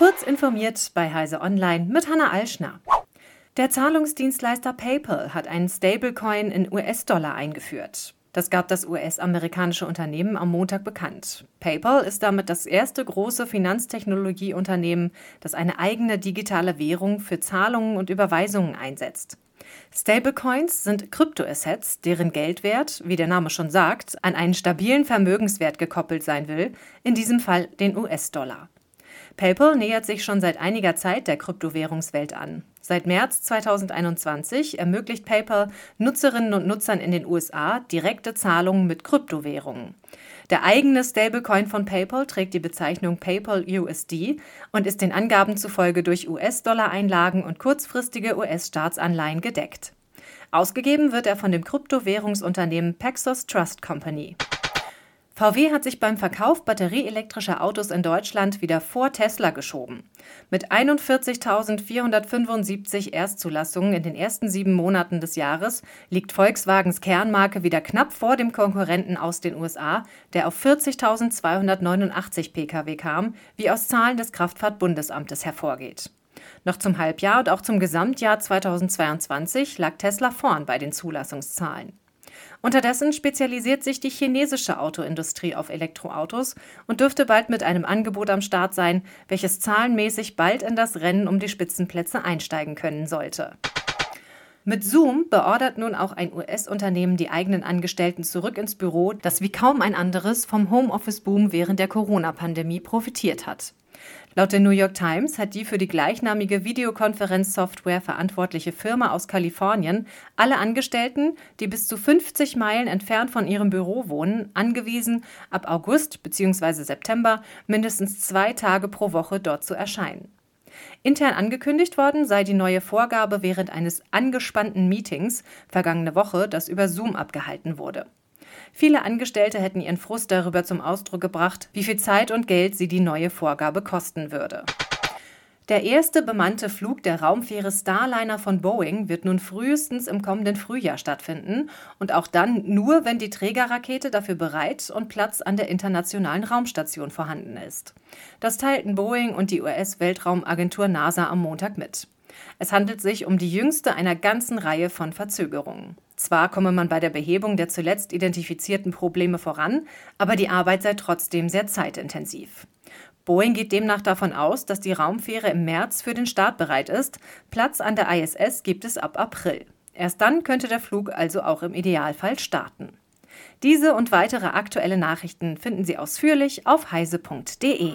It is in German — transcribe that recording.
Kurz informiert bei Heise Online mit Hanna Alschner. Der Zahlungsdienstleister PayPal hat einen Stablecoin in US-Dollar eingeführt. Das gab das US-amerikanische Unternehmen am Montag bekannt. PayPal ist damit das erste große Finanztechnologieunternehmen, das eine eigene digitale Währung für Zahlungen und Überweisungen einsetzt. Stablecoins sind Kryptoassets, deren Geldwert, wie der Name schon sagt, an einen stabilen Vermögenswert gekoppelt sein will, in diesem Fall den US-Dollar. PayPal nähert sich schon seit einiger Zeit der Kryptowährungswelt an. Seit März 2021 ermöglicht PayPal Nutzerinnen und Nutzern in den USA direkte Zahlungen mit Kryptowährungen. Der eigene Stablecoin von PayPal trägt die Bezeichnung PayPal USD und ist den Angaben zufolge durch US-Dollar-Einlagen und kurzfristige US-Staatsanleihen gedeckt. Ausgegeben wird er von dem Kryptowährungsunternehmen Paxos Trust Company. VW hat sich beim Verkauf batterieelektrischer Autos in Deutschland wieder vor Tesla geschoben. Mit 41.475 Erstzulassungen in den ersten sieben Monaten des Jahres liegt Volkswagens Kernmarke wieder knapp vor dem Konkurrenten aus den USA, der auf 40.289 Pkw kam, wie aus Zahlen des Kraftfahrtbundesamtes hervorgeht. Noch zum Halbjahr und auch zum Gesamtjahr 2022 lag Tesla vorn bei den Zulassungszahlen. Unterdessen spezialisiert sich die chinesische Autoindustrie auf Elektroautos und dürfte bald mit einem Angebot am Start sein, welches zahlenmäßig bald in das Rennen um die Spitzenplätze einsteigen können sollte. Mit Zoom beordert nun auch ein US-Unternehmen die eigenen Angestellten zurück ins Büro, das wie kaum ein anderes vom Homeoffice-Boom während der Corona-Pandemie profitiert hat. Laut der New York Times hat die für die gleichnamige Videokonferenzsoftware verantwortliche Firma aus Kalifornien alle Angestellten, die bis zu 50 Meilen entfernt von ihrem Büro wohnen, angewiesen, ab August bzw. September mindestens zwei Tage pro Woche dort zu erscheinen. Intern angekündigt worden sei die neue Vorgabe während eines angespannten Meetings vergangene Woche, das über Zoom abgehalten wurde. Viele Angestellte hätten ihren Frust darüber zum Ausdruck gebracht, wie viel Zeit und Geld sie die neue Vorgabe kosten würde. Der erste bemannte Flug der Raumfähre Starliner von Boeing wird nun frühestens im kommenden Frühjahr stattfinden und auch dann nur, wenn die Trägerrakete dafür bereit und Platz an der internationalen Raumstation vorhanden ist. Das teilten Boeing und die US-Weltraumagentur NASA am Montag mit. Es handelt sich um die jüngste einer ganzen Reihe von Verzögerungen. Zwar komme man bei der Behebung der zuletzt identifizierten Probleme voran, aber die Arbeit sei trotzdem sehr zeitintensiv. Boeing geht demnach davon aus, dass die Raumfähre im März für den Start bereit ist. Platz an der ISS gibt es ab April. Erst dann könnte der Flug also auch im Idealfall starten. Diese und weitere aktuelle Nachrichten finden Sie ausführlich auf heise.de.